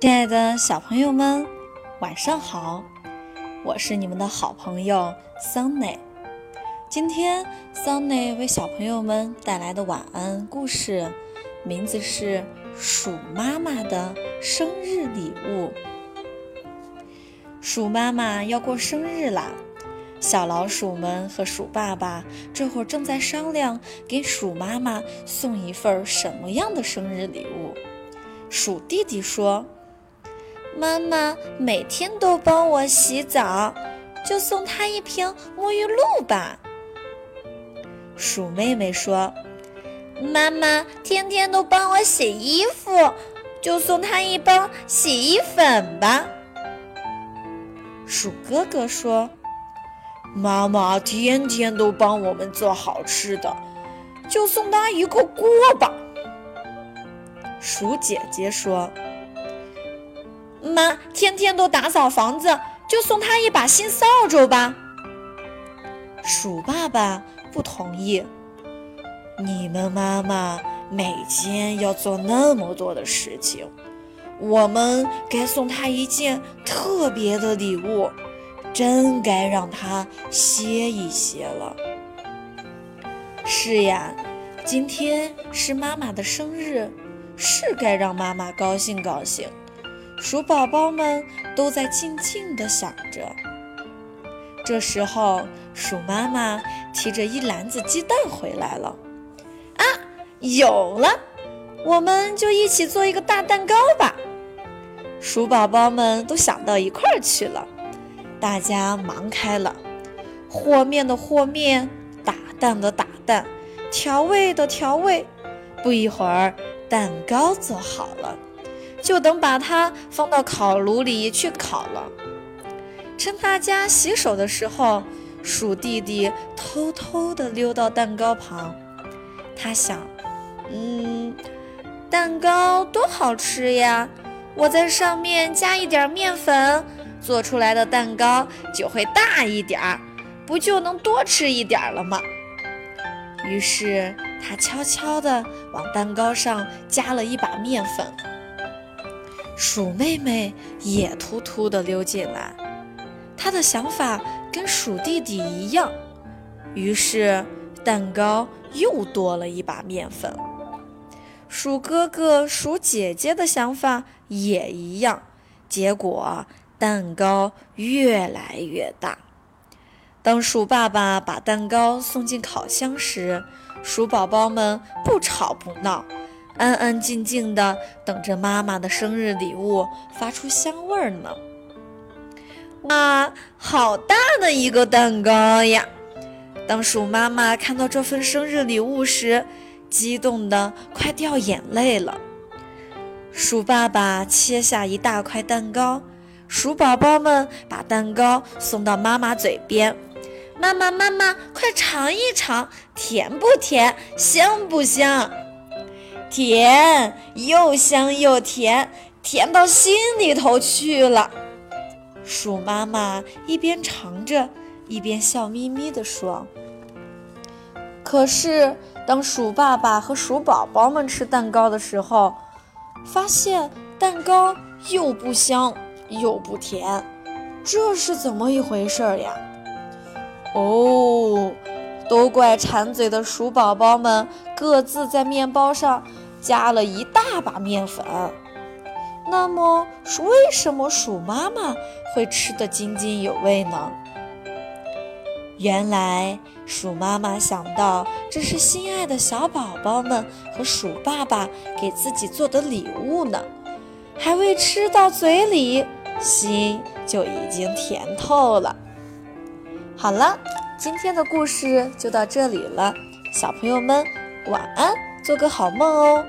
亲爱的小朋友们，晚上好！我是你们的好朋友桑内。今天桑内为小朋友们带来的晚安故事，名字是《鼠妈妈的生日礼物》。鼠妈妈要过生日啦！小老鼠们和鼠爸爸这会儿正在商量，给鼠妈妈送一份什么样的生日礼物。鼠弟弟说：“妈妈每天都帮我洗澡，就送她一瓶沐浴露吧。”鼠妹妹说：“妈妈天天都帮我洗衣服，就送她一包洗衣粉吧。”鼠哥哥说。妈妈天天都帮我们做好吃的，就送她一个锅吧。鼠姐姐说：“妈天天都打扫房子，就送她一把新扫帚吧。”鼠爸爸不同意：“你们妈妈每天要做那么多的事情，我们该送她一件特别的礼物。”真该让他歇一歇了。是呀，今天是妈妈的生日，是该让妈妈高兴高兴。鼠宝宝们都在静静地想着。这时候，鼠妈妈提着一篮子鸡蛋回来了。啊，有了！我们就一起做一个大蛋糕吧。鼠宝宝们都想到一块儿去了。大家忙开了，和面的和面，打蛋的打蛋，调味的调味。不一会儿，蛋糕做好了，就等把它放到烤炉里去烤了。趁大家洗手的时候，鼠弟弟偷偷地溜到蛋糕旁。他想：“嗯，蛋糕多好吃呀！我在上面加一点面粉。”做出来的蛋糕就会大一点儿，不就能多吃一点了吗？于是他悄悄地往蛋糕上加了一把面粉。鼠妹妹也突突地溜进来，她的想法跟鼠弟弟一样，于是蛋糕又多了一把面粉。鼠哥哥、鼠姐姐的想法也一样，结果。蛋糕越来越大。当鼠爸爸把蛋糕送进烤箱时，鼠宝宝们不吵不闹，安安静静的等着妈妈的生日礼物发出香味儿呢。哇，好大的一个蛋糕呀！当鼠妈妈看到这份生日礼物时，激动的快掉眼泪了。鼠爸爸切下一大块蛋糕。鼠宝宝们把蛋糕送到妈妈嘴边，妈妈妈妈，快尝一尝，甜不甜，香不香？甜，又香又甜，甜到心里头去了。鼠妈妈一边尝着，一边笑眯眯地说。可是，当鼠爸爸和鼠宝宝们吃蛋糕的时候，发现蛋糕又不香。又不甜，这是怎么一回事呀？哦，都怪馋嘴的鼠宝宝们各自在面包上加了一大把面粉。那么，为什么鼠妈妈会吃得津津有味呢？原来，鼠妈妈想到这是心爱的小宝宝们和鼠爸爸给自己做的礼物呢，还未吃到嘴里。心就已经甜透了。好了，今天的故事就到这里了，小朋友们晚安，做个好梦哦。